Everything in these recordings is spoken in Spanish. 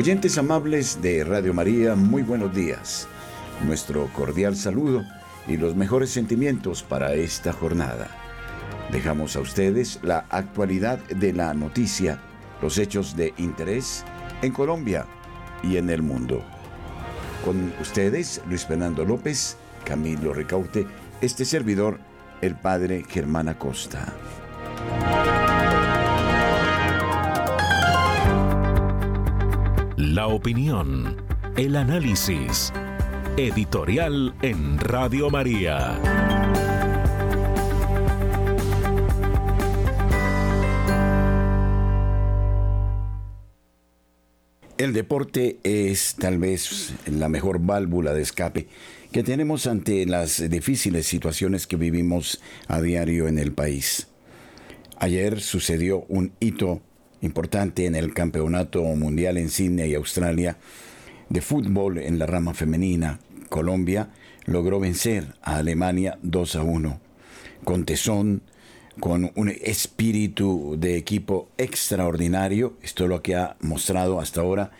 Oyentes amables de Radio María, muy buenos días. Nuestro cordial saludo y los mejores sentimientos para esta jornada. Dejamos a ustedes la actualidad de la noticia, los hechos de interés en Colombia y en el mundo. Con ustedes, Luis Fernando López, Camilo Ricaute, este servidor, el padre Germán Acosta. La opinión, el análisis. Editorial en Radio María. El deporte es tal vez la mejor válvula de escape que tenemos ante las difíciles situaciones que vivimos a diario en el país. Ayer sucedió un hito importante en el Campeonato Mundial en Sydney, Australia, de fútbol en la rama femenina. Colombia logró vencer a Alemania 2 a 1, con tesón, con un espíritu de equipo extraordinario. Esto es lo que ha mostrado hasta ahora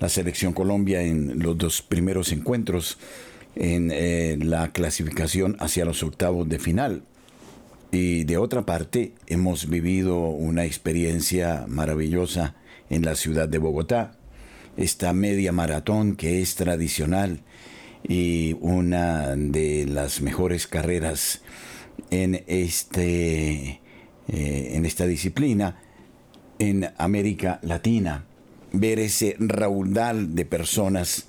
la selección Colombia en los dos primeros encuentros en eh, la clasificación hacia los octavos de final. Y de otra parte, hemos vivido una experiencia maravillosa en la ciudad de Bogotá, esta media maratón que es tradicional y una de las mejores carreras en, este, eh, en esta disciplina en América Latina. Ver ese raudal de personas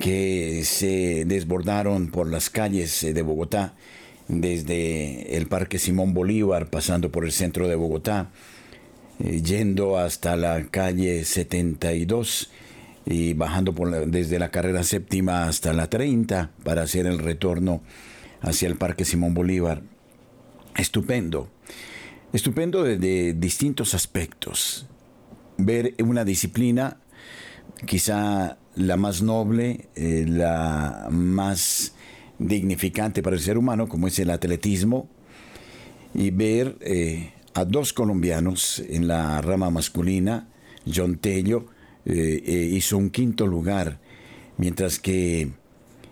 que se desbordaron por las calles de Bogotá desde el Parque Simón Bolívar, pasando por el centro de Bogotá, eh, yendo hasta la calle 72 y bajando por desde la carrera séptima hasta la 30 para hacer el retorno hacia el Parque Simón Bolívar. Estupendo, estupendo desde distintos aspectos. Ver una disciplina, quizá la más noble, eh, la más dignificante para el ser humano, como es el atletismo, y ver eh, a dos colombianos en la rama masculina, John Tello eh, eh, hizo un quinto lugar, mientras que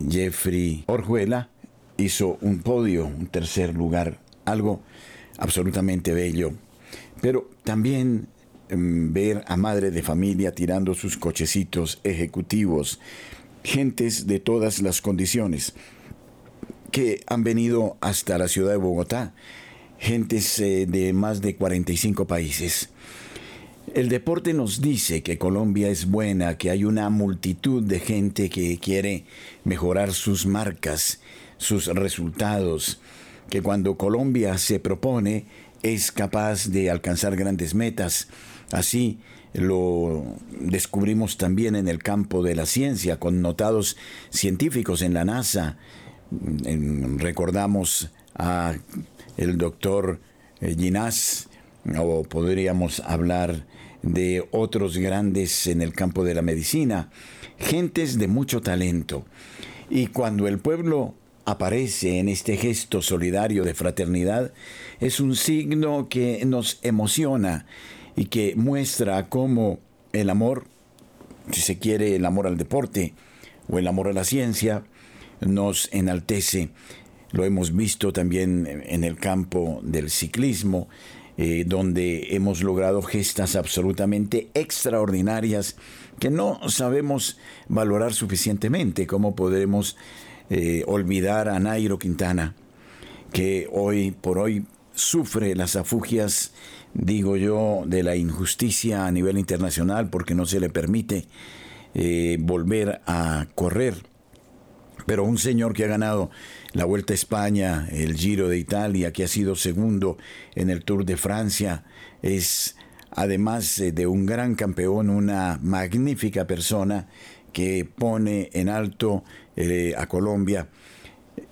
Jeffrey Orjuela hizo un podio, un tercer lugar, algo absolutamente bello. Pero también em, ver a madre de familia tirando sus cochecitos ejecutivos, gentes de todas las condiciones que han venido hasta la ciudad de Bogotá, gentes eh, de más de 45 países. El deporte nos dice que Colombia es buena, que hay una multitud de gente que quiere mejorar sus marcas, sus resultados, que cuando Colombia se propone es capaz de alcanzar grandes metas. Así lo descubrimos también en el campo de la ciencia, con notados científicos en la NASA, recordamos a el doctor eh, Ginás, o podríamos hablar de otros grandes en el campo de la medicina, gentes de mucho talento. Y cuando el pueblo aparece en este gesto solidario de fraternidad, es un signo que nos emociona y que muestra cómo el amor, si se quiere, el amor al deporte o el amor a la ciencia, nos enaltece. Lo hemos visto también en el campo del ciclismo, eh, donde hemos logrado gestas absolutamente extraordinarias que no sabemos valorar suficientemente. ¿Cómo podremos eh, olvidar a Nairo Quintana, que hoy por hoy sufre las afugias, digo yo, de la injusticia a nivel internacional porque no se le permite eh, volver a correr? Pero un señor que ha ganado la Vuelta a España, el Giro de Italia, que ha sido segundo en el Tour de Francia, es además de un gran campeón, una magnífica persona que pone en alto eh, a Colombia.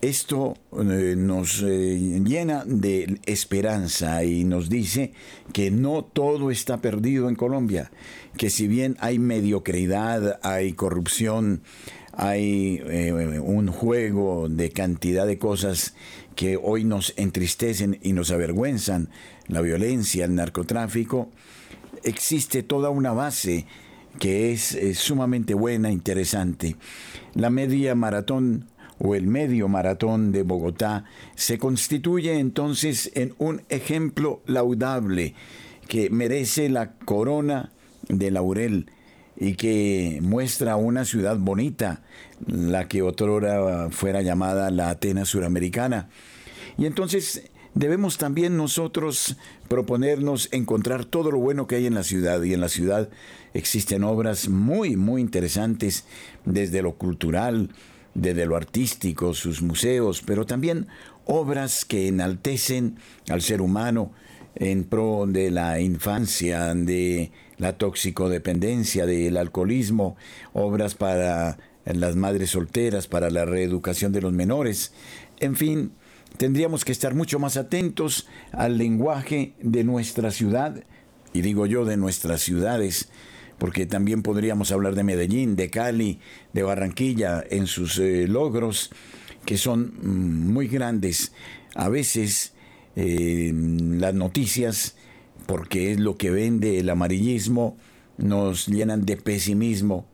Esto eh, nos llena de esperanza y nos dice que no todo está perdido en Colombia, que si bien hay mediocridad, hay corrupción, hay eh, un juego de cantidad de cosas que hoy nos entristecen y nos avergüenzan, la violencia, el narcotráfico, existe toda una base que es, sumamente buena, interesante. La media maratón o el medio maratón de Bogotá se constituye entonces en un ejemplo laudable que merece la corona de laurel y que muestra una ciudad bonita, la que otrora fuera llamada la Atenas suramericana. Y entonces debemos también nosotros proponernos encontrar todo lo bueno que hay en la ciudad. Y en la ciudad existen obras muy, muy interesantes desde lo cultural, desde lo artístico, sus museos, pero también obras que enaltecen al ser humano en pro de la infancia, de la toxicodependencia, del alcoholismo, obras para las madres solteras, para la reeducación de los menores. En fin, tendríamos que estar mucho más atentos al lenguaje de nuestra ciudad, y digo yo de nuestras ciudades, porque también podríamos hablar de Medellín, de Cali, de Barranquilla, en sus eh, logros, que son mm, muy grandes. A veces eh, las noticias porque es lo que vende el amarillismo, nos llenan de pesimismo.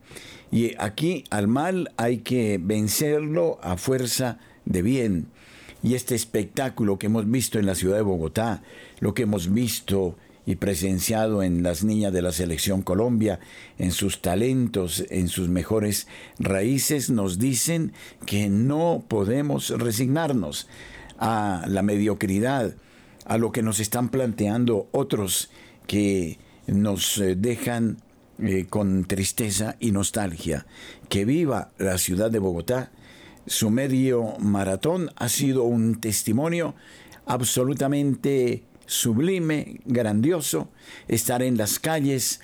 Y aquí al mal hay que vencerlo a fuerza de bien. Y este espectáculo que hemos visto en la ciudad de Bogotá, lo que hemos visto y presenciado en las niñas de la selección Colombia, en sus talentos, en sus mejores raíces, nos dicen que no podemos resignarnos a la mediocridad, a lo que nos están planteando otros que nos eh, dejan eh, con tristeza y nostalgia. Que viva la ciudad de Bogotá. Su medio maratón ha sido un testimonio absolutamente sublime, grandioso, estar en las calles,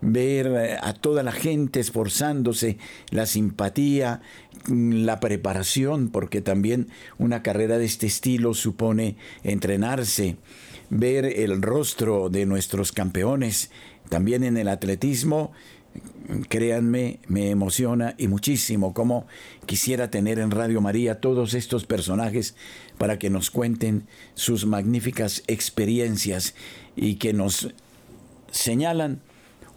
ver eh, a toda la gente esforzándose, la simpatía, la preparación, porque también una carrera de este estilo supone entrenarse, ver el rostro de nuestros campeones, también en el atletismo, créanme, me emociona y muchísimo como quisiera tener en Radio María todos estos personajes para que nos cuenten sus magníficas experiencias y que nos señalan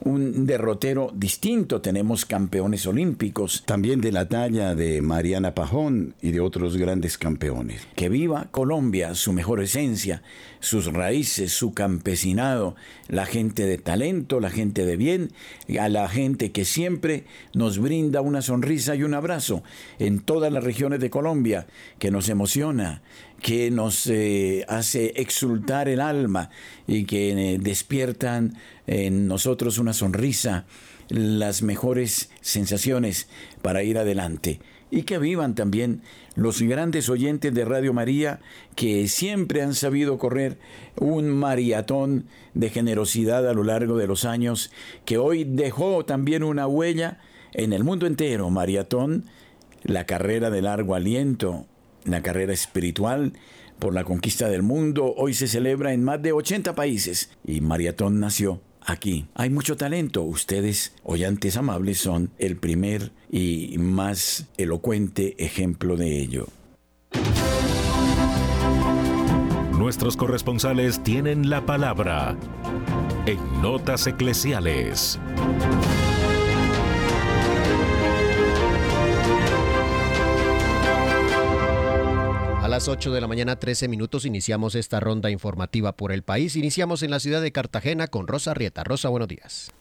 un derrotero distinto. Tenemos campeones olímpicos, también de la talla de Mariana Pajón y de otros grandes campeones. Que viva Colombia, su mejor esencia, sus raíces, su campesinado, la gente de talento, la gente de bien, a la gente que siempre nos brinda una sonrisa y un abrazo en todas las regiones de Colombia, que nos emociona, que nos eh, hace exultar el alma y que eh, despiertan en nosotros una sonrisa, las mejores sensaciones para ir adelante. Y que vivan también los grandes oyentes de Radio María que siempre han sabido correr un maratón de generosidad a lo largo de los años, que hoy dejó también una huella en el mundo entero. Maratón, la carrera de largo aliento, la carrera espiritual por la conquista del mundo, hoy se celebra en más de 80 países y Maratón nació aquí. Hay mucho talento. Ustedes, oyentes amables, son el primer y más elocuente ejemplo de ello. Nuestros corresponsales tienen la palabra en Notas Eclesiales. Las 8 de la mañana, 13 minutos, iniciamos esta ronda informativa por el país. Iniciamos en la ciudad de Cartagena con Rosa Rieta. Rosa, buenos días.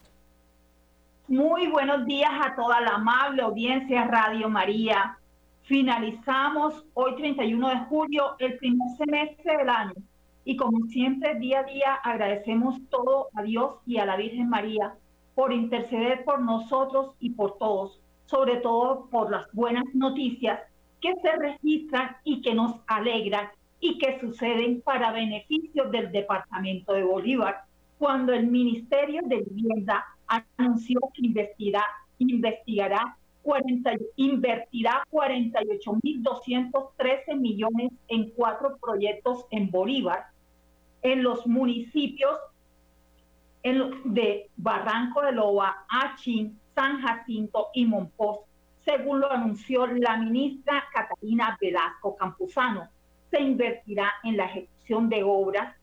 Muy buenos días a toda la amable audiencia Radio María. Finalizamos hoy 31 de julio el primer semestre del año y como siempre día a día agradecemos todo a Dios y a la Virgen María por interceder por nosotros y por todos, sobre todo por las buenas noticias que se registran y que nos alegran y que suceden para beneficio del Departamento de Bolívar, cuando el Ministerio de Vivienda anunció que investigará 40, invertirá 48.213 millones en cuatro proyectos en Bolívar, en los municipios de Barranco de Loba, Achín, San Jacinto y Monpós según lo anunció la ministra Catalina Velasco Campuzano. Se invertirá en la ejecución de obras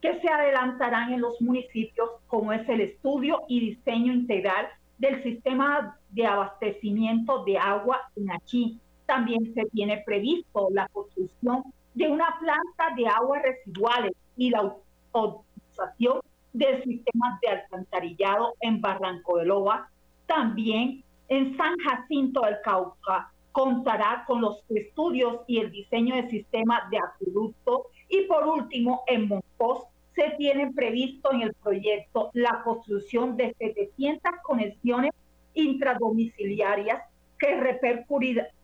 que se adelantarán en los municipios, como es el estudio y diseño integral del sistema de abastecimiento de agua en Achí. También se tiene previsto la construcción de una planta de aguas residuales y la autorización del sistema de alcantarillado en Barranco de Loba. También en San Jacinto del Cauca contará con los estudios y el diseño del sistema de acueducto. Y por último, en Monpós se tiene previsto en el proyecto la construcción de 700 conexiones intradomiciliarias que,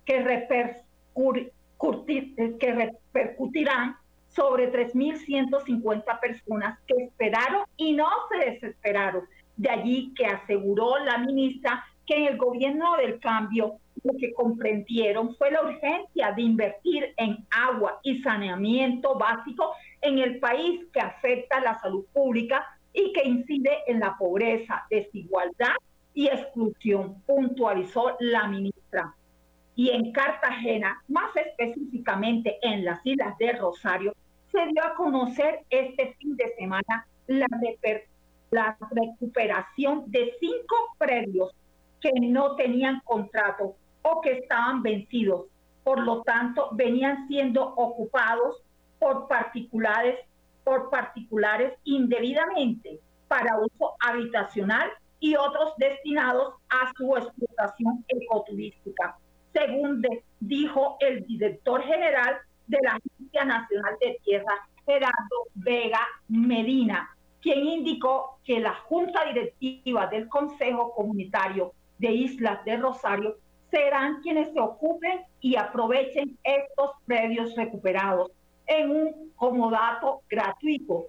que, que repercutirán sobre 3.150 personas que esperaron y no se desesperaron. De allí que aseguró la ministra que en el gobierno del cambio lo que comprendieron fue la urgencia de invertir en agua y saneamiento básico en el país que afecta la salud pública y que incide en la pobreza, desigualdad y exclusión, puntualizó la ministra. Y en Cartagena, más específicamente en las islas de Rosario, se dio a conocer este fin de semana la, la recuperación de cinco predios que no tenían contrato o que estaban vencidos. Por lo tanto, venían siendo ocupados por particulares, por particulares indebidamente para uso habitacional y otros destinados a su explotación ecoturística, según dijo el director general de la Agencia Nacional de Tierra, Gerardo Vega Medina, quien indicó que la Junta Directiva del Consejo Comunitario de Islas de Rosario serán quienes se ocupen y aprovechen estos predios recuperados en un comodato gratuito.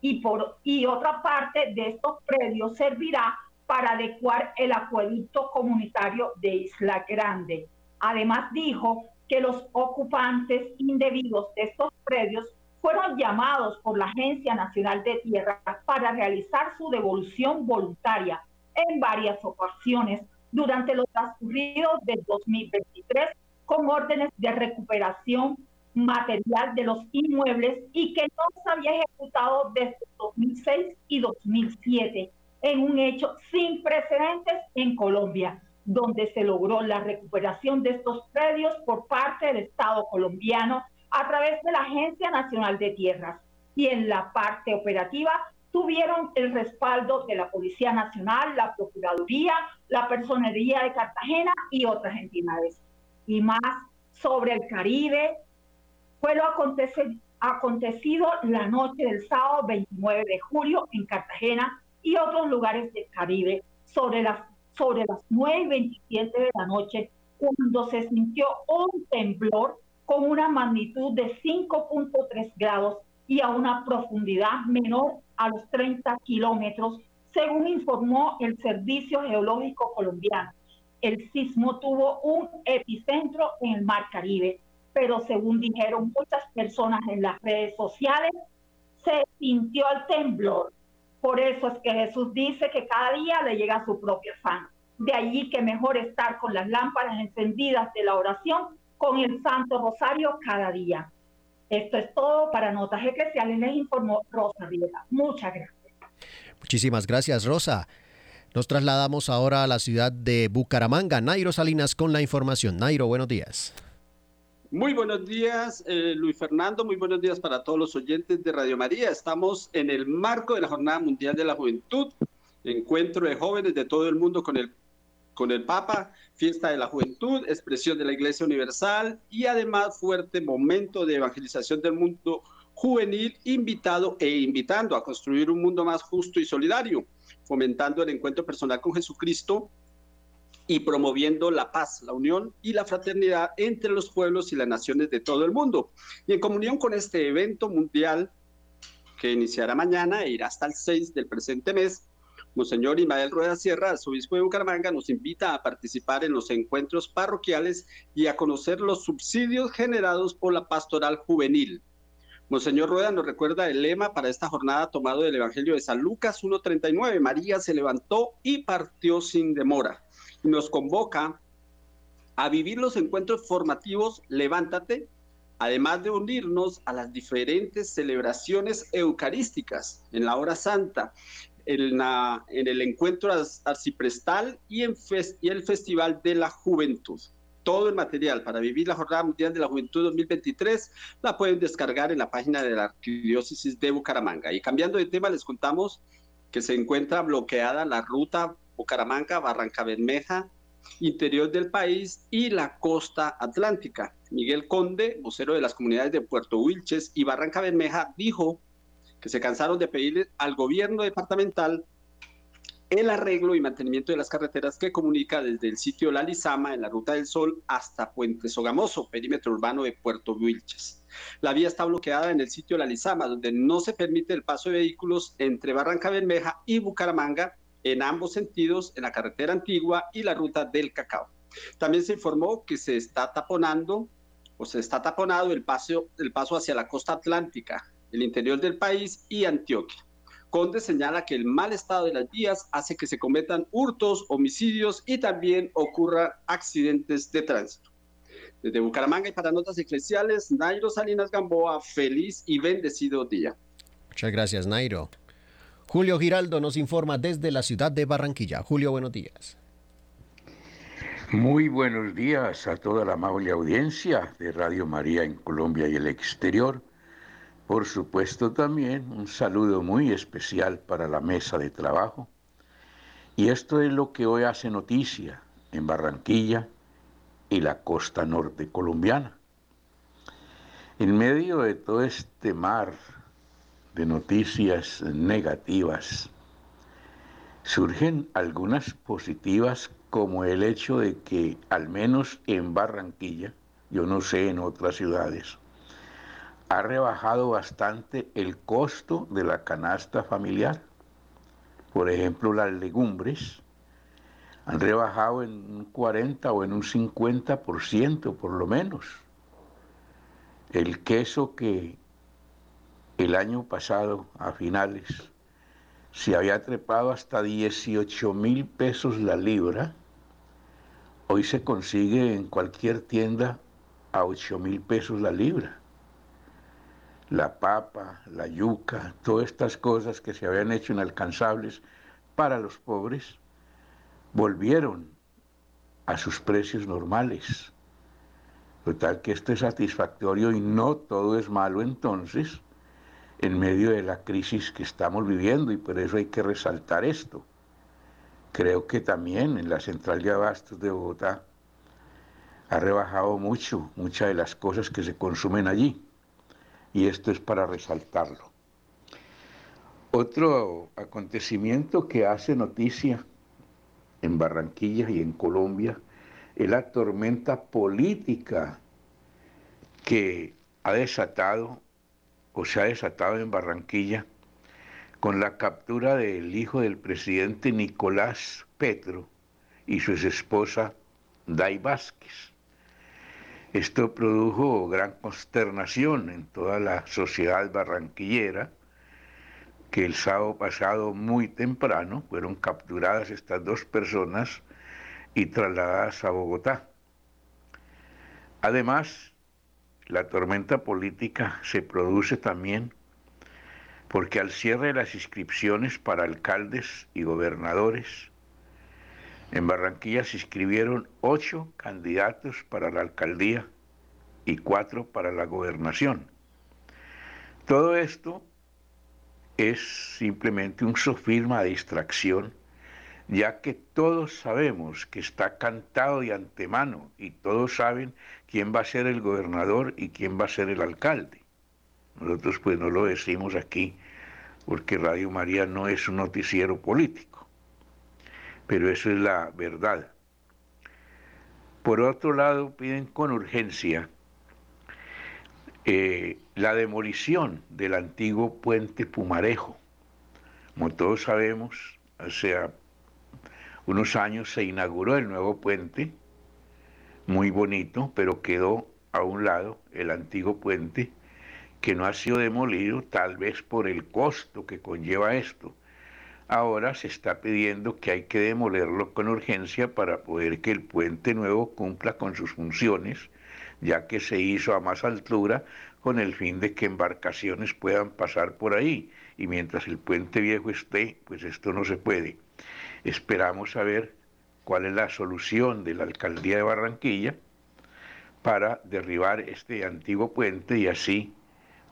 Y, por, y otra parte de estos predios servirá para adecuar el acueducto comunitario de Isla Grande. Además dijo que los ocupantes indebidos de estos predios fueron llamados por la Agencia Nacional de Tierra para realizar su devolución voluntaria en varias ocasiones durante los transcurridos del 2023 con órdenes de recuperación material de los inmuebles y que no se había ejecutado desde 2006 y 2007 en un hecho sin precedentes en Colombia, donde se logró la recuperación de estos predios por parte del Estado colombiano a través de la Agencia Nacional de Tierras. Y en la parte operativa tuvieron el respaldo de la Policía Nacional, la Procuraduría, la Personería de Cartagena y otras entidades. Y más sobre el Caribe, fue lo acontecido la noche del sábado 29 de julio en Cartagena y otros lugares del Caribe sobre las, sobre las 9 y 27 de la noche cuando se sintió un temblor con una magnitud de 5.3 grados y a una profundidad menor a los 30 kilómetros, según informó el Servicio Geológico Colombiano. El sismo tuvo un epicentro en el Mar Caribe, pero según dijeron muchas personas en las redes sociales, se sintió el temblor. Por eso es que Jesús dice que cada día le llega su propio afán. De allí que mejor estar con las lámparas encendidas de la oración con el Santo Rosario cada día. Esto es todo para Notas Eclesiales, les informó Rosa Rivera. Muchas gracias. Muchísimas gracias, Rosa. Nos trasladamos ahora a la ciudad de Bucaramanga. Nairo Salinas con la información. Nairo, buenos días. Muy buenos días, eh, Luis Fernando. Muy buenos días para todos los oyentes de Radio María. Estamos en el marco de la Jornada Mundial de la Juventud, encuentro de jóvenes de todo el mundo con el con el Papa, fiesta de la juventud, expresión de la Iglesia Universal y además fuerte momento de evangelización del mundo juvenil, invitado e invitando a construir un mundo más justo y solidario, fomentando el encuentro personal con Jesucristo y promoviendo la paz, la unión y la fraternidad entre los pueblos y las naciones de todo el mundo. Y en comunión con este evento mundial que iniciará mañana e irá hasta el 6 del presente mes, Monseñor Ismael Rueda Sierra, obispo de Bucaramanga, nos invita a participar en los encuentros parroquiales y a conocer los subsidios generados por la pastoral juvenil. Monseñor Rueda nos recuerda el lema para esta jornada tomado del Evangelio de San Lucas 1.39. María se levantó y partió sin demora. nos convoca a vivir los encuentros formativos Levántate, además de unirnos a las diferentes celebraciones eucarísticas en la hora santa en, el encuentro arciprestal y en el Festival de la Juventud. Todo el material para vivir la Jornada Mundial de la Juventud 2023 la pueden descargar en la página de la Arquidiócesis de Bucaramanga. Y cambiando de tema, les contamos que se encuentra bloqueada la ruta Bucaramanga-Barranca Bermeja, interior del país y la costa atlántica. Miguel Conde, vocero de las comunidades de Puerto Wilches y Barranca Bermeja, dijo que se cansaron de pedirle al gobierno departamental el arreglo y mantenimiento de las carreteras que comunica desde el sitio La Lizama en la Ruta del Sol hasta Puente Sogamoso, perímetro urbano de Puerto Wilches. La vía está bloqueada en el sitio La Lizama, donde no se permite el paso de vehículos entre Barranca Bermeja y Bucaramanga en ambos sentidos, en la carretera antigua y la ruta del cacao. También se informó que se está taponando o se está taponado el paso, el paso hacia la costa atlántica, el interior del país y Antioquia. Conde señala que el mal estado de las vías hace que se cometan hurtos, homicidios y también ocurran accidentes de tránsito. Desde Bucaramanga y para Notas Eclesiales, Nairo Salinas Gamboa, feliz y bendecido día. Muchas gracias, Nairo. Julio Giraldo nos informa desde la ciudad de Barranquilla. Julio, buenos días. Muy buenos días a toda la amable audiencia de Radio María en Colombia y el exterior. Por supuesto también un saludo muy especial para la mesa de trabajo. Y esto es lo que hoy hace noticia en Barranquilla y la costa norte colombiana. En medio de todo este mar de noticias negativas, surgen algunas positivas como el hecho de que al menos en Barranquilla, yo no sé en otras ciudades, ha rebajado bastante el costo de la canasta familiar. Por ejemplo, las legumbres han rebajado en un 40 o en un 50% por lo menos. El queso que el año pasado, a finales, se había trepado hasta 18 mil pesos la libra, hoy se consigue en cualquier tienda a 8 mil pesos la libra. La papa, la yuca, todas estas cosas que se habían hecho inalcanzables para los pobres, volvieron a sus precios normales. Total que esto es satisfactorio y no todo es malo entonces, en medio de la crisis que estamos viviendo y por eso hay que resaltar esto. Creo que también en la central de abastos de Bogotá ha rebajado mucho muchas de las cosas que se consumen allí y esto es para resaltarlo. Otro acontecimiento que hace noticia en Barranquilla y en Colombia es la tormenta política que ha desatado o se ha desatado en Barranquilla con la captura del hijo del presidente Nicolás Petro y su esposa Day Vázquez. Esto produjo gran consternación en toda la sociedad barranquillera, que el sábado pasado muy temprano fueron capturadas estas dos personas y trasladadas a Bogotá. Además, la tormenta política se produce también porque al cierre de las inscripciones para alcaldes y gobernadores, en Barranquilla se inscribieron ocho candidatos para la alcaldía y cuatro para la gobernación. Todo esto es simplemente un sofisma de distracción ya que todos sabemos que está cantado de antemano y todos saben quién va a ser el gobernador y quién va a ser el alcalde. Nosotros pues no lo decimos aquí porque Radio María no es un noticiero político, pero eso es la verdad. Por otro lado, piden con urgencia eh, la demolición del antiguo puente Pumarejo. Como todos sabemos, sea, unos años se inauguró el nuevo puente, muy bonito, pero quedó a un lado el antiguo puente que no ha sido demolido, tal vez por el costo que conlleva esto. Ahora se está pidiendo que hay que demolerlo con urgencia para poder que el puente nuevo cumpla con sus funciones, ya que se hizo a más altura con el fin de que embarcaciones puedan pasar por ahí. Y mientras el puente viejo esté, pues esto no se puede. Esperamos saber cuál es la solución de la alcaldía de Barranquilla para derribar este antiguo puente y así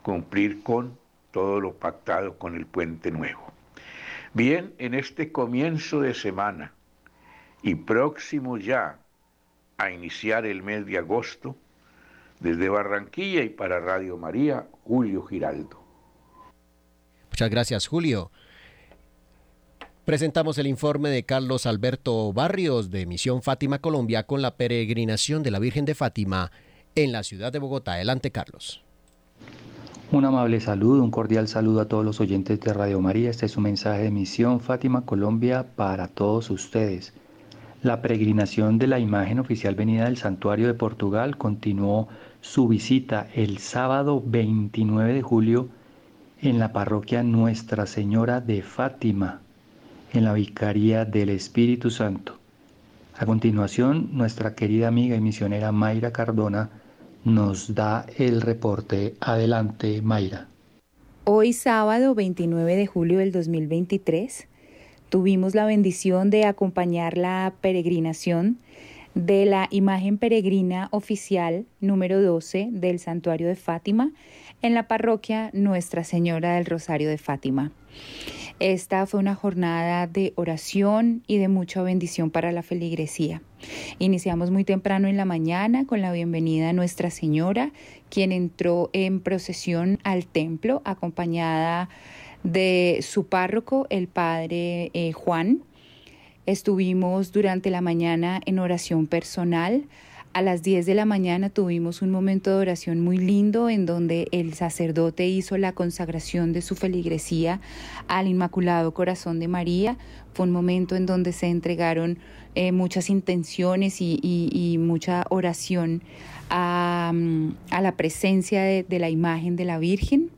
cumplir con todo lo pactado con el puente nuevo. Bien, en este comienzo de semana y próximo ya a iniciar el mes de agosto, desde Barranquilla y para Radio María, Julio Giraldo. Muchas gracias, Julio. Presentamos el informe de Carlos Alberto Barrios de Misión Fátima Colombia con la peregrinación de la Virgen de Fátima en la ciudad de Bogotá. Adelante, Carlos. Un amable saludo, un cordial saludo a todos los oyentes de Radio María. Este es un mensaje de Misión Fátima Colombia para todos ustedes. La peregrinación de la imagen oficial venida del Santuario de Portugal continuó su visita el sábado 29 de julio en la parroquia Nuestra Señora de Fátima, en la Vicaría del Espíritu Santo. A continuación, nuestra querida amiga y misionera Mayra Cardona nos da el reporte. Adelante, Mayra. Hoy sábado 29 de julio del 2023 tuvimos la bendición de acompañar la peregrinación de la imagen peregrina oficial número 12 del Santuario de Fátima en la parroquia Nuestra Señora del Rosario de Fátima. Esta fue una jornada de oración y de mucha bendición para la feligresía. Iniciamos muy temprano en la mañana con la bienvenida a Nuestra Señora, quien entró en procesión al templo acompañada de su párroco, el padre eh, Juan. Estuvimos durante la mañana en oración personal. A las 10 de la mañana tuvimos un momento de oración muy lindo en donde el sacerdote hizo la consagración de su feligresía al Inmaculado Corazón de María. Fue un momento en donde se entregaron eh, muchas intenciones y, mucha oración a, la presencia de la imagen de la Virgen.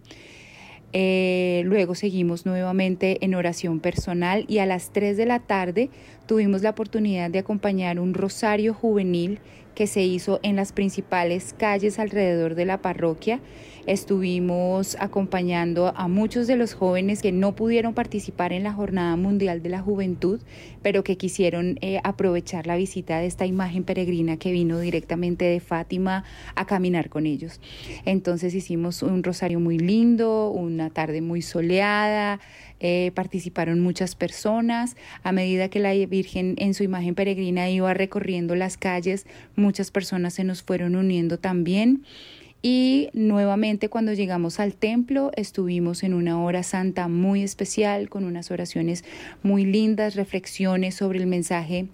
Eh, luego seguimos nuevamente en oración personal y a las 3 de la tarde tuvimos la oportunidad de acompañar un rosario juvenil que se hizo en las principales calles alrededor de la parroquia. Estuvimos acompañando a muchos de los jóvenes que no pudieron participar en la Jornada Mundial de la Juventud, pero que quisieron eh, aprovechar la visita de esta imagen peregrina que vino directamente de Fátima a caminar con ellos. Entonces hicimos un rosario muy lindo, una tarde muy soleada, eh, participaron muchas personas. A medida que la Virgen en su imagen peregrina iba recorriendo las calles, muchas personas se nos fueron uniendo también. Y nuevamente cuando llegamos al templo estuvimos en una hora santa muy especial, con unas oraciones muy lindas, reflexiones sobre el mensaje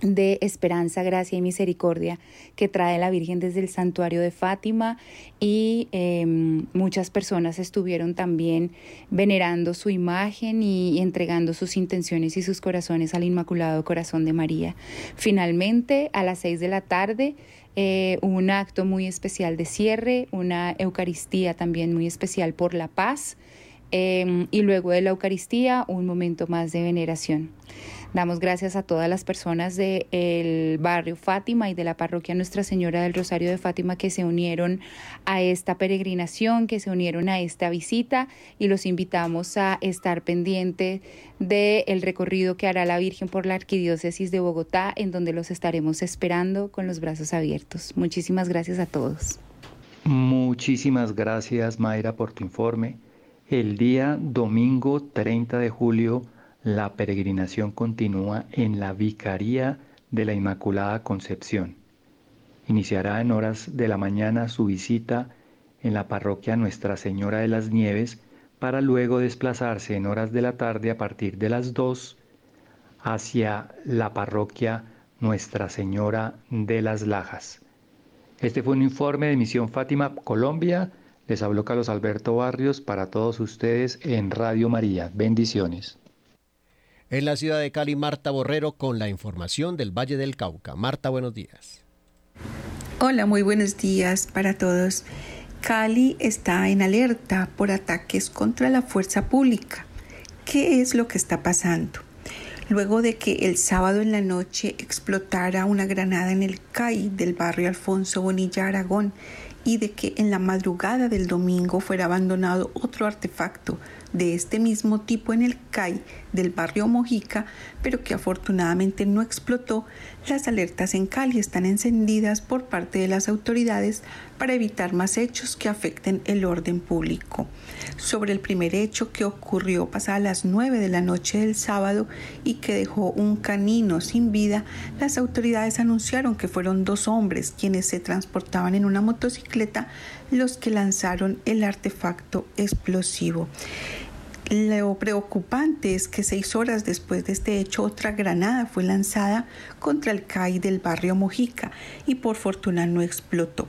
de esperanza, gracia y misericordia que trae la Virgen desde el santuario de Fátima y em, muchas personas estuvieron también venerando su imagen y entregando sus intenciones y sus corazones al Inmaculado Corazón de María. Finalmente, a las seis de la tarde, eh, un acto muy especial de cierre, una Eucaristía también muy especial por la paz em, y luego de la Eucaristía un momento más de veneración. Damos gracias a todas las personas del barrio Fátima y de la parroquia Nuestra Señora del Rosario de Fátima que se unieron a esta peregrinación, que se unieron a esta visita y los invitamos a estar pendiente del recorrido que hará la Virgen por la Arquidiócesis de Bogotá, en donde los estaremos esperando con los brazos abiertos. Muchísimas gracias a todos. Muchísimas gracias Mayra por tu informe. El día domingo 30 de julio la peregrinación continúa en la Vicaría de la Inmaculada Concepción. Iniciará en horas de la mañana su visita en la parroquia Nuestra Señora de las Nieves para luego desplazarse en horas de la tarde a partir de las 2 hacia la parroquia Nuestra Señora de las Lajas. Este fue un informe de Misión Fátima Colombia. Les habló Carlos Alberto Barrios para todos ustedes en Radio María. Bendiciones. En la ciudad de Cali, Marta Borrero con la información del Valle del Cauca. Marta, buenos días. Hola, muy buenos días para todos. Cali está en alerta por ataques contra la fuerza pública. ¿Qué es lo que está pasando? Luego de que el sábado en la noche explotara una granada en el CAI del barrio Alfonso Bonilla Aragón y de que en la madrugada del domingo fuera abandonado otro artefacto de este mismo tipo en el CAI del barrio Mojica, pero que afortunadamente no explotó, las alertas en Cali están encendidas por parte de las autoridades para evitar más hechos que afecten el orden público. Sobre el primer hecho que ocurrió pasadas las 9 de la noche del sábado y que dejó un canino sin vida, las autoridades anunciaron que fueron dos hombres quienes se transportaban en una motocicleta los que lanzaron el artefacto explosivo. Lo preocupante es que seis horas después de este hecho otra granada fue lanzada contra el CAI del barrio Mojica y por fortuna no explotó.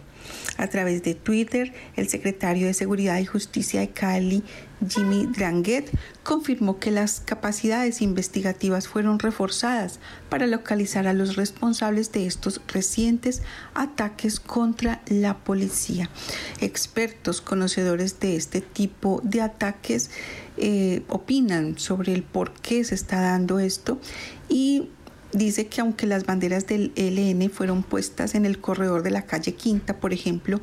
A través de Twitter, el secretario de Seguridad y Justicia de Cali, Jimmy Dranguet, confirmó que las capacidades investigativas fueron reforzadas para localizar a los responsables de estos recientes ataques contra la policía. Expertos conocedores de este tipo de ataques eh, opinan sobre el por qué se está dando esto y dice que aunque las banderas del ELN fueron puestas en el corredor de la calle Quinta, por ejemplo,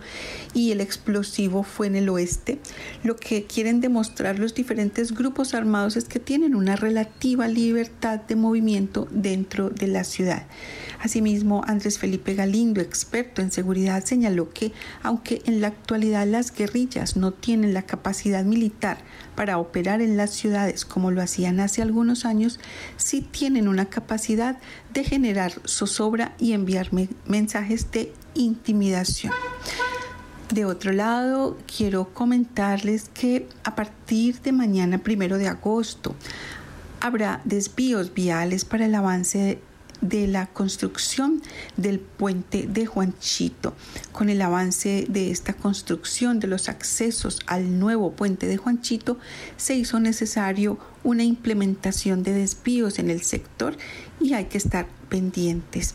y el explosivo fue en el oeste, lo que quieren demostrar los diferentes grupos armados es que tienen una relativa libertad de movimiento dentro de la ciudad. Asimismo, Andrés Felipe Galindo, experto en seguridad, señaló que aunque en la actualidad las guerrillas no tienen la capacidad militar para operar en las ciudades como lo hacían hace algunos años, sí tienen una capacidad de generar zozobra y enviar mensajes de intimidación. De otro lado, quiero comentarles que a partir de mañana, primero de agosto, habrá desvíos viales para el avance de la construcción del puente de Juanchito. Con el avance de esta construcción de los accesos al nuevo puente de Juanchito, se hizo necesario una implementación de desvíos en el sector y hay que estar pendientes.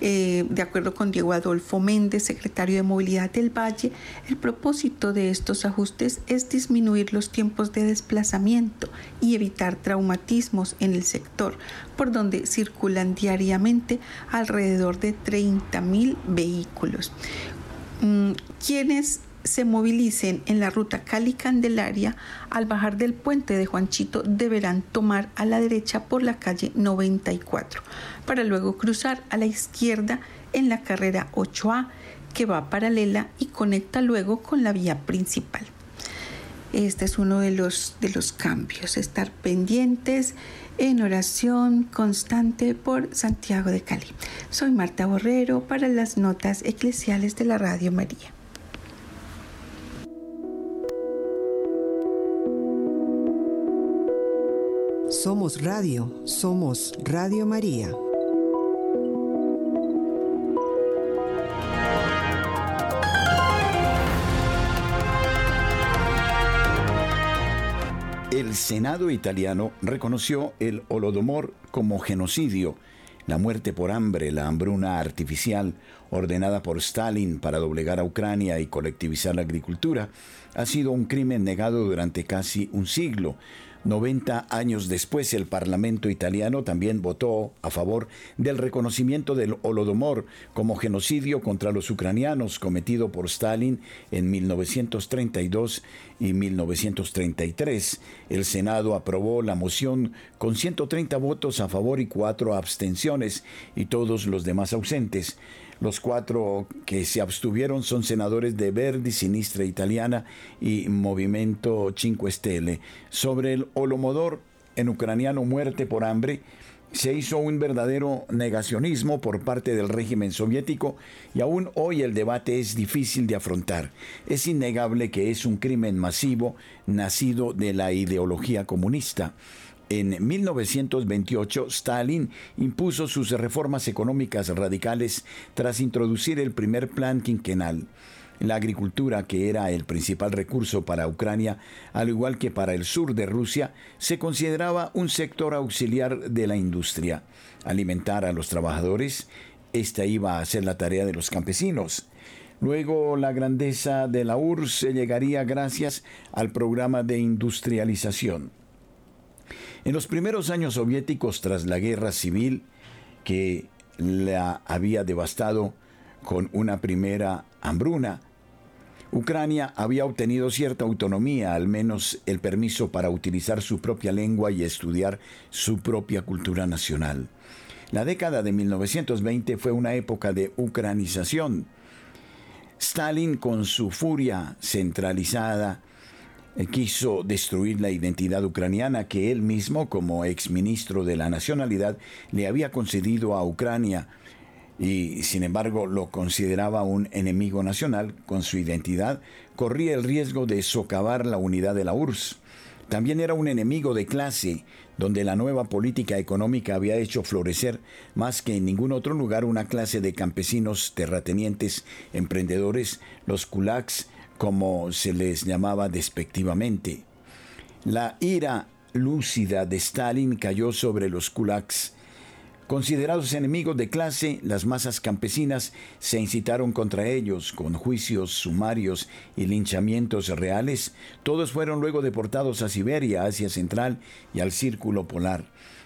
Eh, de acuerdo con Diego Adolfo Méndez, secretario de Movilidad del Valle, el propósito de estos ajustes es disminuir los tiempos de desplazamiento y evitar traumatismos en el sector, por donde circulan diariamente alrededor de 30 mil vehículos. Mm, quienes se movilicen en la ruta Cali-Candelaria, al bajar del puente de Juanchito deberán tomar a la derecha por la calle 94, para luego cruzar a la izquierda en la carrera 8A, que va paralela y conecta luego con la vía principal. Este es uno de los, de los cambios, estar pendientes en oración constante por Santiago de Cali. Soy Marta Borrero para las notas eclesiales de la Radio María. Somos Radio, somos Radio María. El Senado italiano reconoció el Holodomor como genocidio, la muerte por hambre, la hambruna artificial ordenada por Stalin para doblegar a Ucrania y colectivizar la agricultura, ha sido un crimen negado durante casi un siglo 90 años después, el Parlamento italiano también votó a favor del reconocimiento del Holodomor como genocidio contra los ucranianos cometido por Stalin en 1932 y 1933. El Senado aprobó la moción con 130 votos a favor y cuatro abstenciones y todos los demás ausentes. Los cuatro que se abstuvieron son senadores de Verdi, Sinistra Italiana y Movimento Cinque Stelle. Sobre el Holomodor, en ucraniano muerte por hambre, se hizo un verdadero negacionismo por parte del régimen soviético y aún hoy el debate es difícil de afrontar. Es innegable que es un crimen masivo nacido de la ideología comunista. En 1928, Stalin impuso sus reformas económicas radicales tras introducir el primer plan quinquenal. La agricultura, que era el principal recurso para Ucrania, al igual que para el sur de Rusia, se consideraba un sector auxiliar de la industria. Alimentar a los trabajadores, esta iba a ser la tarea de los campesinos. Luego la grandeza de la URSS llegaría gracias al programa de industrialización. En los primeros años soviéticos tras la guerra civil que la había devastado con una primera hambruna, Ucrania había obtenido cierta autonomía, al menos el permiso para utilizar su propia lengua y estudiar su propia cultura nacional. La década de 1920 fue una época de ucranización. Stalin, con su furia centralizada, quiso destruir la identidad ucraniana que él mismo, como exministro de la nacionalidad, le había concedido a Ucrania y sin embargo lo consideraba un enemigo nacional con su identidad, corría el riesgo de socavar la unidad de la URSS. También era un enemigo de clase, donde la nueva política económica había hecho florecer más que en ningún otro lugar una clase de campesinos terratenientes, emprendedores, los kulaks, como se les llamaba despectivamente. La ira lúcida de Stalin cayó sobre los kulaks, Considerados enemigos de clase, las masas campesinas se incitaron contra ellos con juicios sumarios y linchamientos reales. Todos fueron luego deportados a Siberia, Asia Central y al Círculo Polar.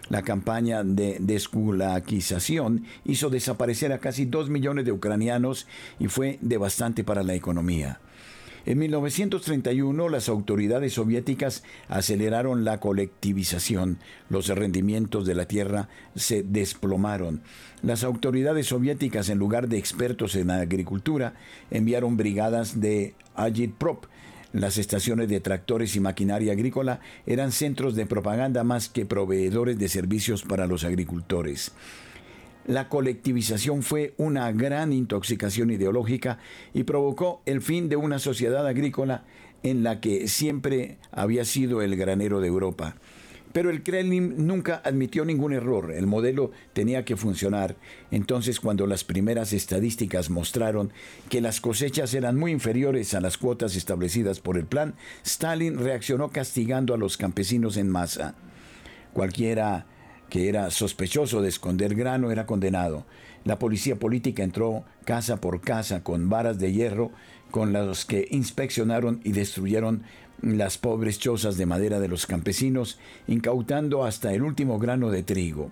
La campaña de desculaquización hizo desaparecer a casi dos millones de ucranianos y fue devastante para la economía. En 1931 las autoridades soviéticas aceleraron la colectivización. Los rendimientos de la tierra se desplomaron. Las autoridades soviéticas, en lugar de expertos en agricultura, enviaron brigadas de agitprop. Las estaciones de tractores y maquinaria agrícola eran centros de propaganda más que proveedores de servicios para los agricultores. La colectivización fue una gran intoxicación ideológica y provocó el fin de una sociedad agrícola en la que siempre había sido el granero de Europa. Pero el Kremlin nunca admitió ningún error, el modelo tenía que funcionar. Entonces cuando las primeras estadísticas mostraron que las cosechas eran muy inferiores a las cuotas establecidas por el plan, Stalin reaccionó castigando a los campesinos en masa. Cualquiera que era sospechoso de esconder grano, era condenado. La policía política entró casa por casa con varas de hierro con los que inspeccionaron y destruyeron las pobres chozas de madera de los campesinos, incautando hasta el último grano de trigo.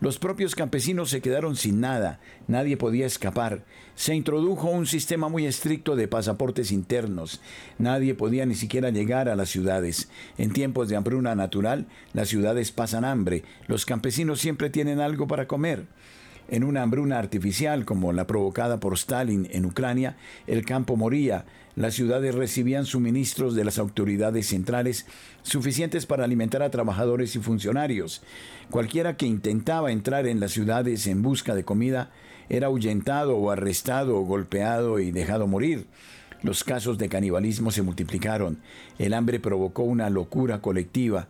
Los propios campesinos se quedaron sin nada, nadie podía escapar. Se introdujo un sistema muy estricto de pasaportes internos. Nadie podía ni siquiera llegar a las ciudades. En tiempos de hambruna natural, las ciudades pasan hambre. Los campesinos siempre tienen algo para comer. En una hambruna artificial como la provocada por Stalin en Ucrania, el campo moría, las ciudades recibían suministros de las autoridades centrales suficientes para alimentar a trabajadores y funcionarios. Cualquiera que intentaba entrar en las ciudades en busca de comida era ahuyentado o arrestado o golpeado y dejado morir. Los casos de canibalismo se multiplicaron. El hambre provocó una locura colectiva.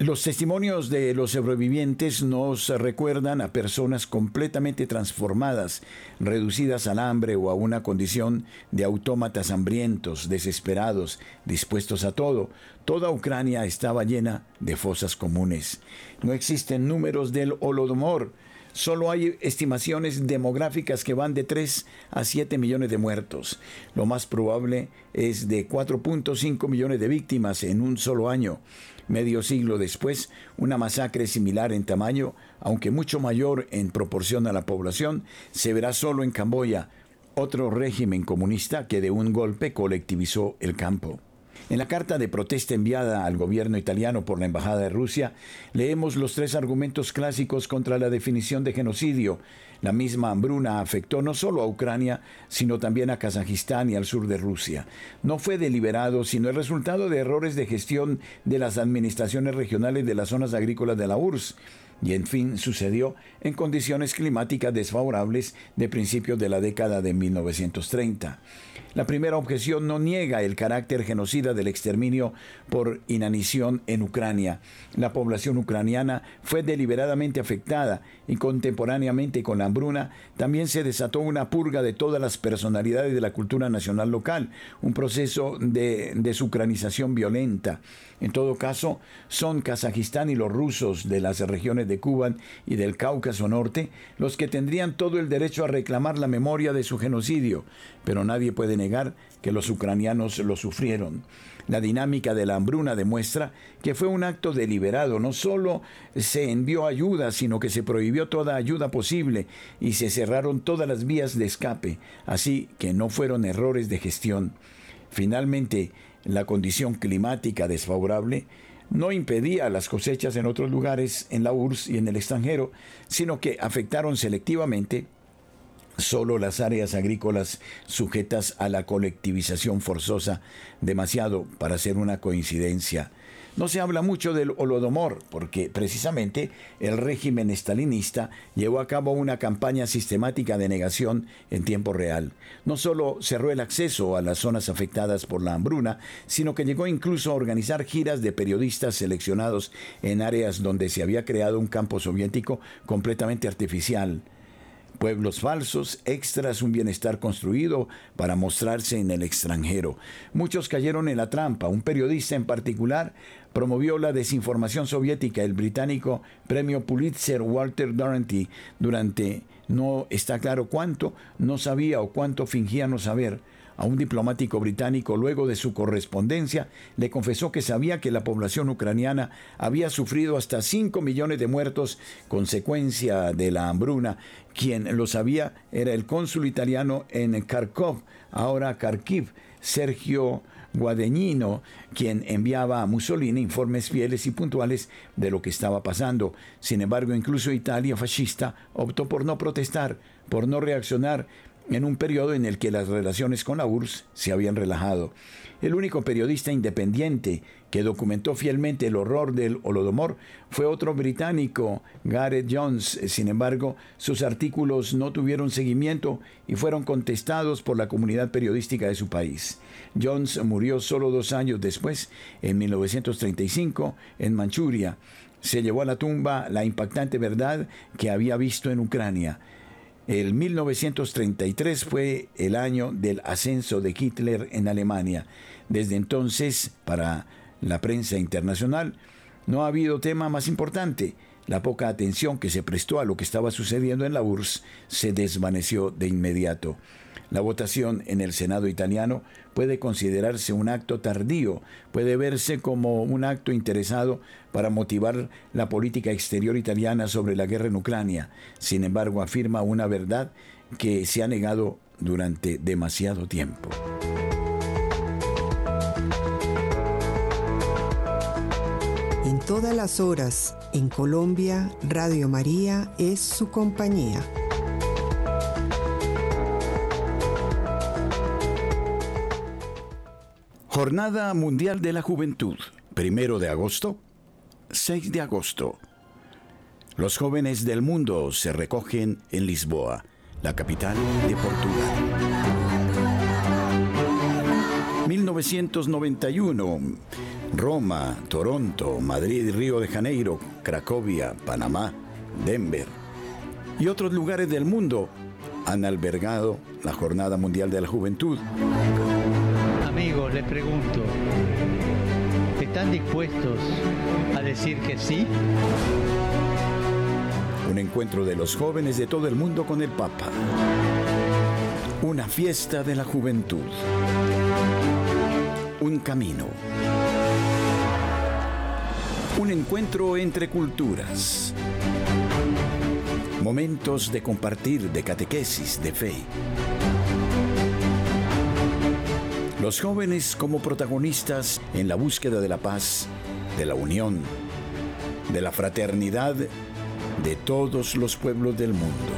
Los testimonios de los sobrevivientes nos recuerdan a personas completamente transformadas, reducidas al hambre o a una condición de autómatas hambrientos, desesperados, dispuestos a todo. Toda Ucrania estaba llena de fosas comunes. No existen números del Holodomor. Solo hay estimaciones demográficas que van de 3 a 7 millones de muertos. Lo más probable es de 4.5 millones de víctimas en un solo año. Medio siglo después, una masacre similar en tamaño, aunque mucho mayor en proporción a la población, se verá solo en Camboya, otro régimen comunista que de un golpe colectivizó el campo. En la carta de protesta enviada al gobierno italiano por la Embajada de Rusia, leemos los tres argumentos clásicos contra la definición de genocidio. La misma hambruna afectó no solo a Ucrania, sino también a Kazajistán y al sur de Rusia. No fue deliberado, sino el resultado de errores de gestión de las administraciones regionales de las zonas agrícolas de la URSS y en fin sucedió en condiciones climáticas desfavorables de principios de la década de 1930. La primera objeción no niega el carácter genocida del exterminio por inanición en Ucrania. La población ucraniana fue deliberadamente afectada y contemporáneamente con la hambruna también se desató una purga de todas las personalidades de la cultura nacional local, un proceso de desucranización violenta. En todo caso, son Kazajistán y los rusos de las regiones de Cuba y del Cáucaso Norte los que tendrían todo el derecho a reclamar la memoria de su genocidio, pero nadie puede negar que los ucranianos lo sufrieron. La dinámica de la hambruna demuestra que fue un acto deliberado. No solo se envió ayuda, sino que se prohibió toda ayuda posible y se cerraron todas las vías de escape. Así que no fueron errores de gestión. Finalmente, la condición climática desfavorable no impedía las cosechas en otros lugares, en la URSS y en el extranjero, sino que afectaron selectivamente solo las áreas agrícolas sujetas a la colectivización forzosa, demasiado para ser una coincidencia. No se habla mucho del Holodomor, porque precisamente el régimen estalinista llevó a cabo una campaña sistemática de negación en tiempo real. No solo cerró el acceso a las zonas afectadas por la hambruna, sino que llegó incluso a organizar giras de periodistas seleccionados en áreas donde se había creado un campo soviético completamente artificial pueblos falsos, extras, un bienestar construido para mostrarse en el extranjero. Muchos cayeron en la trampa. Un periodista en particular promovió la desinformación soviética. El británico premio Pulitzer Walter Duranty durante no está claro cuánto no sabía o cuánto fingía no saber a un diplomático británico luego de su correspondencia, le confesó que sabía que la población ucraniana había sufrido hasta 5 millones de muertos consecuencia de la hambruna. Quien lo sabía era el cónsul italiano en Kharkov, ahora Kharkiv, Sergio Guadagnino, quien enviaba a Mussolini informes fieles y puntuales de lo que estaba pasando. Sin embargo, incluso Italia fascista optó por no protestar, por no reaccionar en un periodo en el que las relaciones con la URSS se habían relajado. El único periodista independiente que documentó fielmente el horror del Holodomor fue otro británico, Gareth Jones. Sin embargo, sus artículos no tuvieron seguimiento y fueron contestados por la comunidad periodística de su país. Jones murió solo dos años después, en 1935, en Manchuria. Se llevó a la tumba la impactante verdad que había visto en Ucrania. El 1933 fue el año del ascenso de Hitler en Alemania. Desde entonces, para la prensa internacional, no ha habido tema más importante. La poca atención que se prestó a lo que estaba sucediendo en la URSS se desvaneció de inmediato. La votación en el Senado italiano puede considerarse un acto tardío, puede verse como un acto interesado para motivar la política exterior italiana sobre la guerra en Ucrania. Sin embargo, afirma una verdad que se ha negado durante demasiado tiempo. En todas las horas, en Colombia, Radio María es su compañía. Jornada Mundial de la Juventud, primero de agosto, 6 de agosto. Los jóvenes del mundo se recogen en Lisboa, la capital de Portugal. 1991. Roma, Toronto, Madrid, Río de Janeiro, Cracovia, Panamá, Denver y otros lugares del mundo han albergado la Jornada Mundial de la Juventud pregunto, ¿están dispuestos a decir que sí? Un encuentro de los jóvenes de todo el mundo con el Papa. Una fiesta de la juventud. Un camino. Un encuentro entre culturas. Momentos de compartir, de catequesis, de fe. Los jóvenes como protagonistas en la búsqueda de la paz, de la unión, de la fraternidad de todos los pueblos del mundo.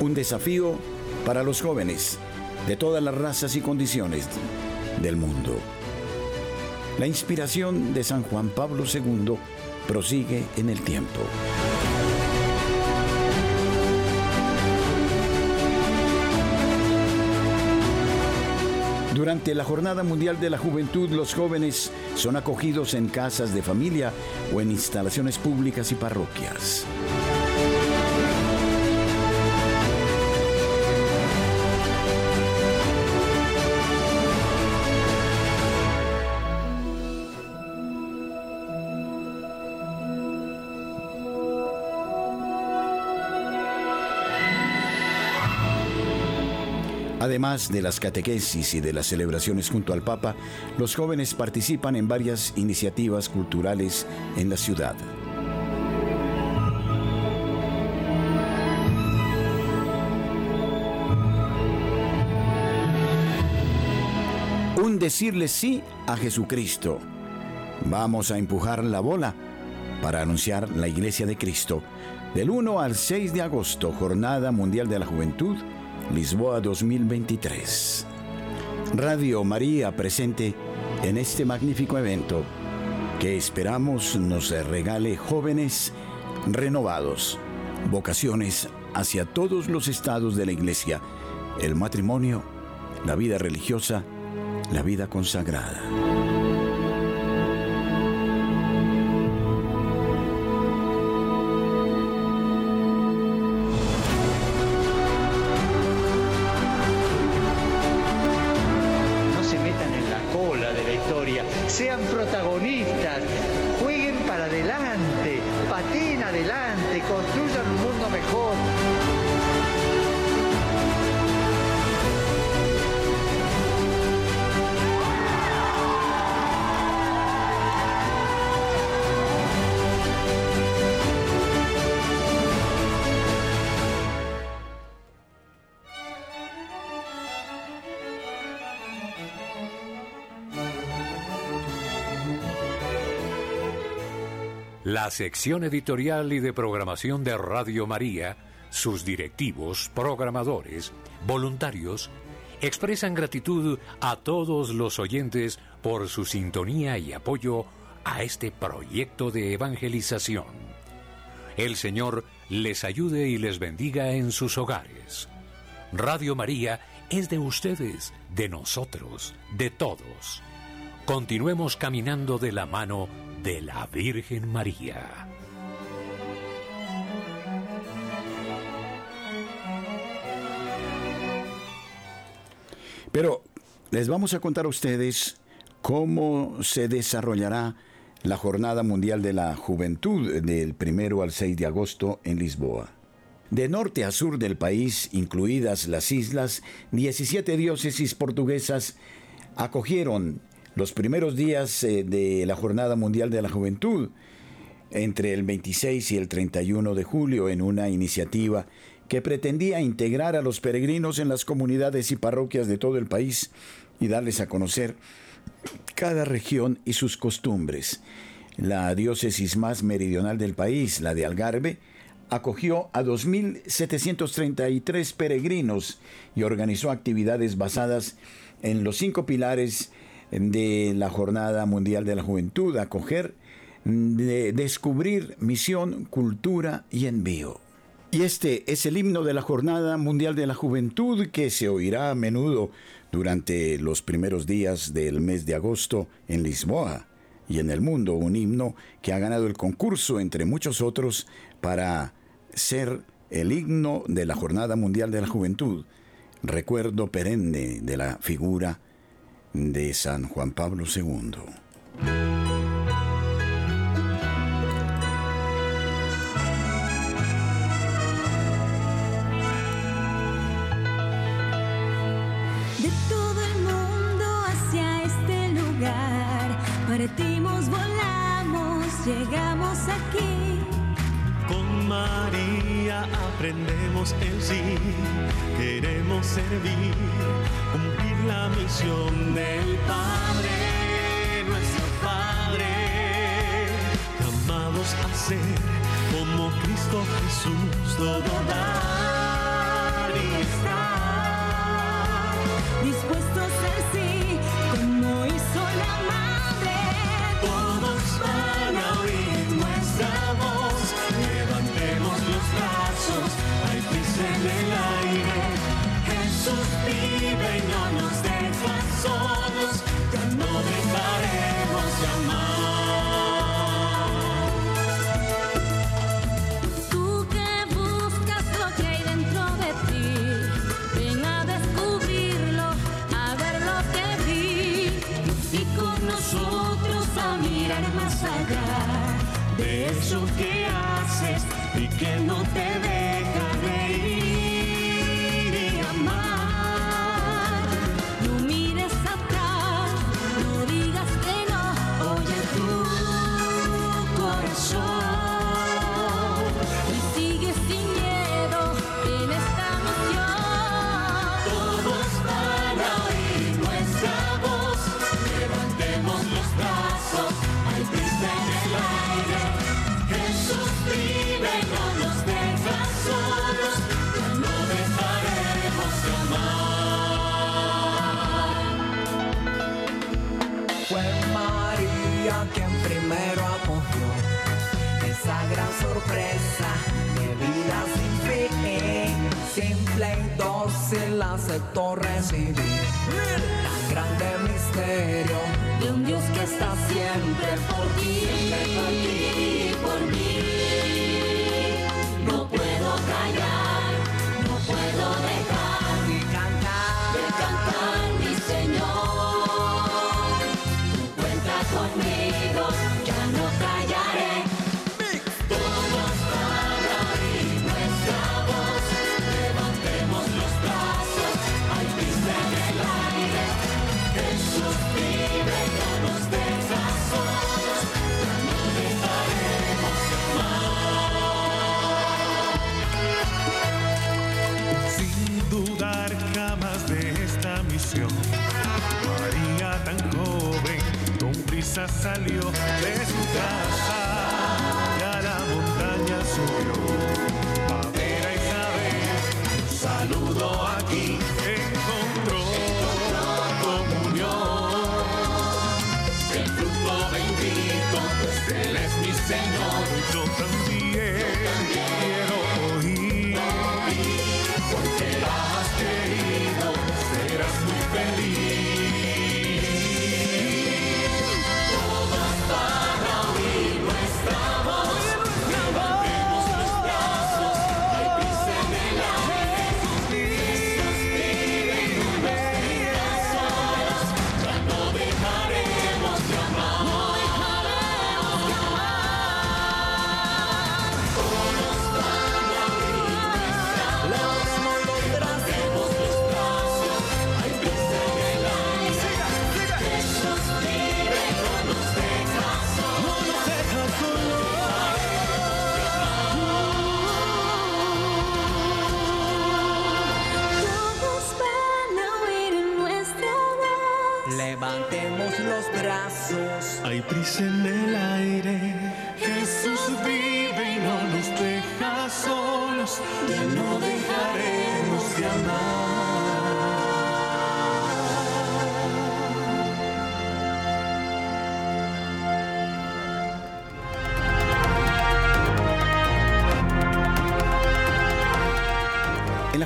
Un desafío para los jóvenes de todas las razas y condiciones del mundo. La inspiración de San Juan Pablo II prosigue en el tiempo. Durante la Jornada Mundial de la Juventud, los jóvenes son acogidos en casas de familia o en instalaciones públicas y parroquias. Además de las catequesis y de las celebraciones junto al Papa, los jóvenes participan en varias iniciativas culturales en la ciudad. Un decirle sí a Jesucristo. Vamos a empujar la bola para anunciar la Iglesia de Cristo. Del 1 al 6 de agosto, Jornada Mundial de la Juventud, Lisboa 2023. Radio María presente en este magnífico evento que esperamos nos regale jóvenes renovados, vocaciones hacia todos los estados de la Iglesia, el matrimonio, la vida religiosa, la vida consagrada. La sección editorial y de programación de Radio María, sus directivos, programadores, voluntarios, expresan gratitud a todos los oyentes por su sintonía y apoyo a este proyecto de evangelización. El Señor les ayude y les bendiga en sus hogares. Radio María es de ustedes, de nosotros, de todos. Continuemos caminando de la mano de la Virgen María. Pero les vamos a contar a ustedes cómo se desarrollará la Jornada Mundial de la Juventud del primero al 6 de agosto en Lisboa. De norte a sur del país, incluidas las islas, 17 diócesis portuguesas acogieron los primeros días eh, de la Jornada Mundial de la Juventud, entre el 26 y el 31 de julio, en una iniciativa que pretendía integrar a los peregrinos en las comunidades y parroquias de todo el país y darles a conocer cada región y sus costumbres. La diócesis más meridional del país, la de Algarve, acogió a 2.733 peregrinos y organizó actividades basadas en los cinco pilares de la Jornada Mundial de la Juventud, acoger, de descubrir misión, cultura y envío. Y este es el himno de la Jornada Mundial de la Juventud que se oirá a menudo durante los primeros días del mes de agosto en Lisboa y en el mundo, un himno que ha ganado el concurso, entre muchos otros, para ser el himno de la Jornada Mundial de la Juventud, recuerdo perenne de la figura de San Juan Pablo II. De todo el mundo hacia este lugar, partimos, volamos, llegamos aquí. Con María aprendemos el sí, queremos servir, cumplir la misión del Padre, nuestro Padre, llamados a ser como Cristo Jesús, todo dar y estar, dispuestos al sí, no te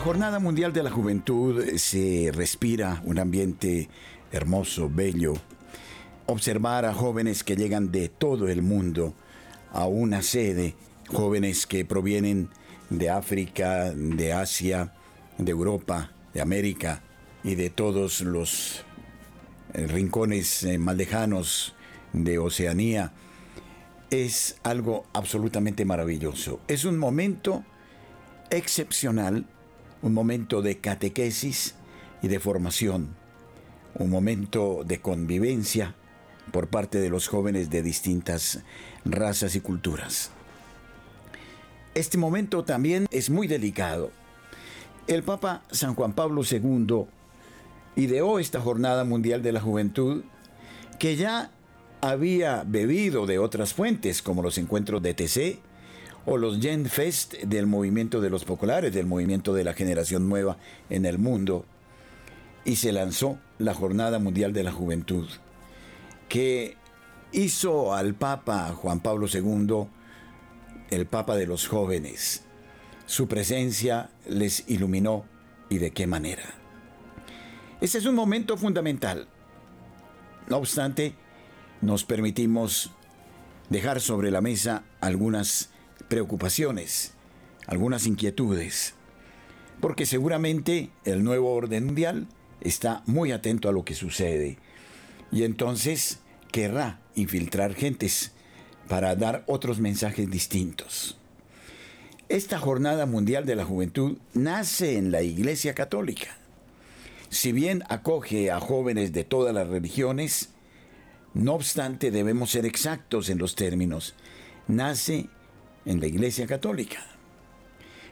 Jornada Mundial de la Juventud se respira un ambiente hermoso, bello. Observar a jóvenes que llegan de todo el mundo a una sede, jóvenes que provienen de África, de Asia, de Europa, de América y de todos los eh, rincones eh, más lejanos de Oceanía, es algo absolutamente maravilloso. Es un momento excepcional, un momento de catequesis y de formación, un momento de convivencia por parte de los jóvenes de distintas razas y culturas. Este momento también es muy delicado. El Papa San Juan Pablo II ideó esta Jornada Mundial de la Juventud que ya había bebido de otras fuentes como los encuentros de TC o los Gen Fest del movimiento de los populares, del movimiento de la generación nueva en el mundo, y se lanzó la Jornada Mundial de la Juventud, que hizo al Papa Juan Pablo II el Papa de los jóvenes. Su presencia les iluminó y de qué manera. Ese es un momento fundamental. No obstante, nos permitimos dejar sobre la mesa algunas preocupaciones, algunas inquietudes, porque seguramente el nuevo orden mundial está muy atento a lo que sucede y entonces querrá infiltrar gentes para dar otros mensajes distintos. Esta Jornada Mundial de la Juventud nace en la Iglesia Católica. Si bien acoge a jóvenes de todas las religiones, no obstante debemos ser exactos en los términos. Nace en la Iglesia Católica.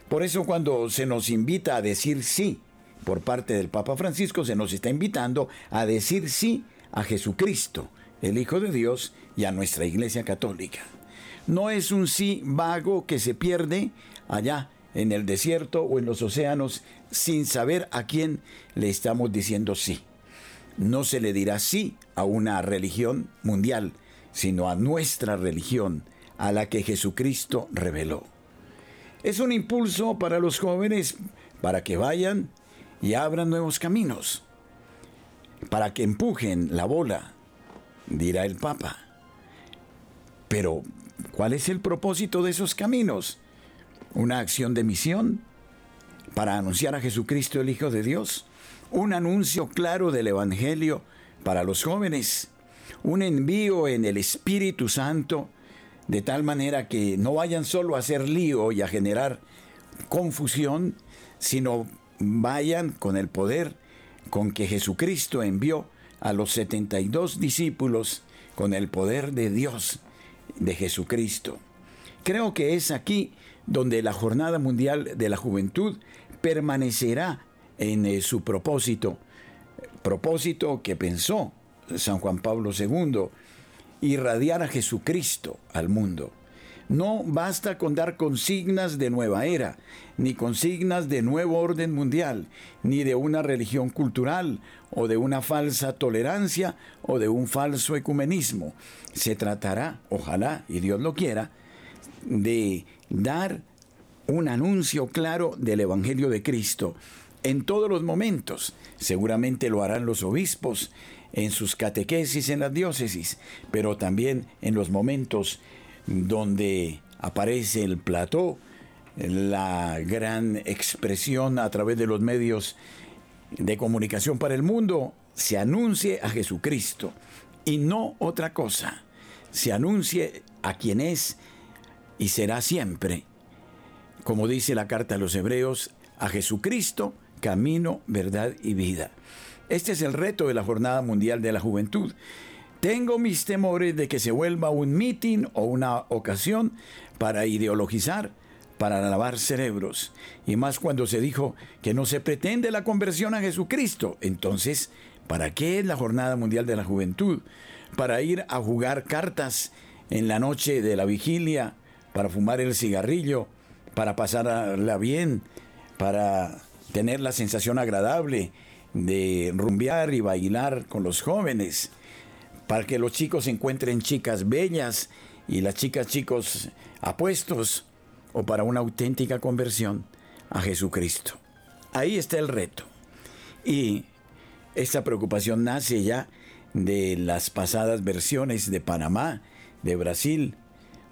Por eso cuando se nos invita a decir sí por parte del Papa Francisco, se nos está invitando a decir sí a Jesucristo, el Hijo de Dios, y a nuestra Iglesia Católica. No es un sí vago que se pierde allá en el desierto o en los océanos sin saber a quién le estamos diciendo sí. No se le dirá sí a una religión mundial, sino a nuestra religión, a la que Jesucristo reveló. Es un impulso para los jóvenes para que vayan y abran nuevos caminos, para que empujen la bola, dirá el Papa. Pero, ¿cuál es el propósito de esos caminos? ¿Una acción de misión para anunciar a Jesucristo el Hijo de Dios? ¿Un anuncio claro del Evangelio para los jóvenes? ¿Un envío en el Espíritu Santo de tal manera que no vayan solo a hacer lío y a generar confusión, sino vayan con el poder con que Jesucristo envió a los 72 discípulos con el poder de Dios, de Jesucristo. Creo que es aquí donde la Jornada Mundial de la Juventud permanecerá en eh, su propósito, propósito que pensó San Juan Pablo II, irradiar a Jesucristo al mundo. No basta con dar consignas de nueva era, ni consignas de nuevo orden mundial, ni de una religión cultural, o de una falsa tolerancia, o de un falso ecumenismo. Se tratará, ojalá, y Dios lo quiera, de dar un anuncio claro del Evangelio de Cristo en todos los momentos. Seguramente lo harán los obispos en sus catequesis en las diócesis, pero también en los momentos donde aparece el plató, la gran expresión a través de los medios de comunicación para el mundo, se anuncie a Jesucristo y no otra cosa. Se anuncie a quien es y será siempre, como dice la carta a los hebreos, a Jesucristo, camino, verdad y vida. Este es el reto de la Jornada Mundial de la Juventud. Tengo mis temores de que se vuelva un mitin o una ocasión para ideologizar, para lavar cerebros. Y más cuando se dijo que no se pretende la conversión a Jesucristo. Entonces, ¿para qué es la Jornada Mundial de la Juventud? Para ir a jugar cartas en la noche de la vigilia, para fumar el cigarrillo, para pasarla bien, para tener la sensación agradable de rumbear y bailar con los jóvenes, para que los chicos encuentren chicas bellas y las chicas chicos apuestos, o para una auténtica conversión a Jesucristo. Ahí está el reto. Y esta preocupación nace ya de las pasadas versiones de Panamá, de Brasil,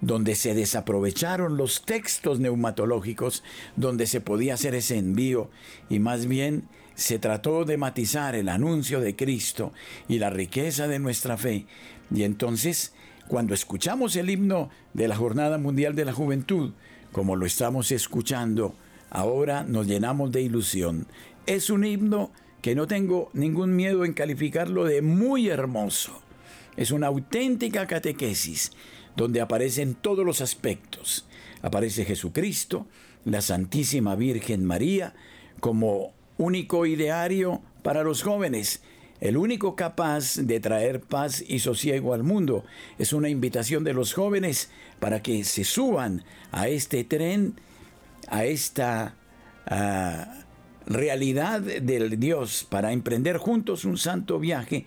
donde se desaprovecharon los textos neumatológicos, donde se podía hacer ese envío y más bien se trató de matizar el anuncio de Cristo y la riqueza de nuestra fe. Y entonces, cuando escuchamos el himno de la Jornada Mundial de la Juventud, como lo estamos escuchando, ahora nos llenamos de ilusión. Es un himno que no tengo ningún miedo en calificarlo de muy hermoso. Es una auténtica catequesis donde aparecen todos los aspectos. Aparece Jesucristo, la Santísima Virgen María, como único ideario para los jóvenes, el único capaz de traer paz y sosiego al mundo. Es una invitación de los jóvenes para que se suban a este tren, a esta ah, realidad del Dios, para emprender juntos un santo viaje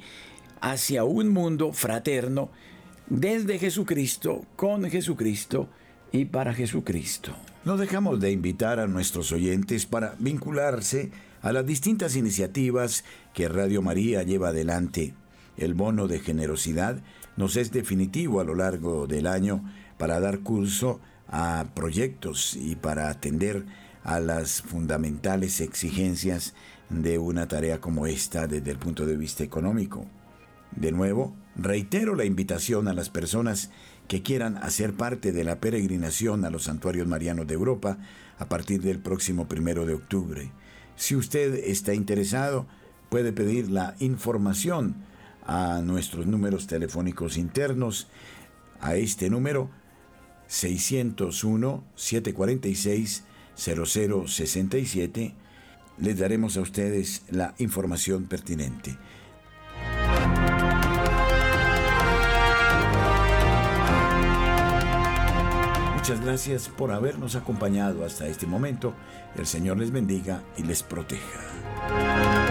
hacia un mundo fraterno desde Jesucristo, con Jesucristo y para Jesucristo. No dejamos de invitar a nuestros oyentes para vincularse a las distintas iniciativas que Radio María lleva adelante. El bono de generosidad nos es definitivo a lo largo del año para dar curso a proyectos y para atender a las fundamentales exigencias de una tarea como esta desde el punto de vista económico. De nuevo, reitero la invitación a las personas que quieran hacer parte de la peregrinación a los santuarios marianos de Europa a partir del próximo primero de octubre. Si usted está interesado, puede pedir la información a nuestros números telefónicos internos, a este número 601-746-0067. Les daremos a ustedes la información pertinente. Muchas gracias por habernos acompañado hasta este momento. El Señor les bendiga y les proteja.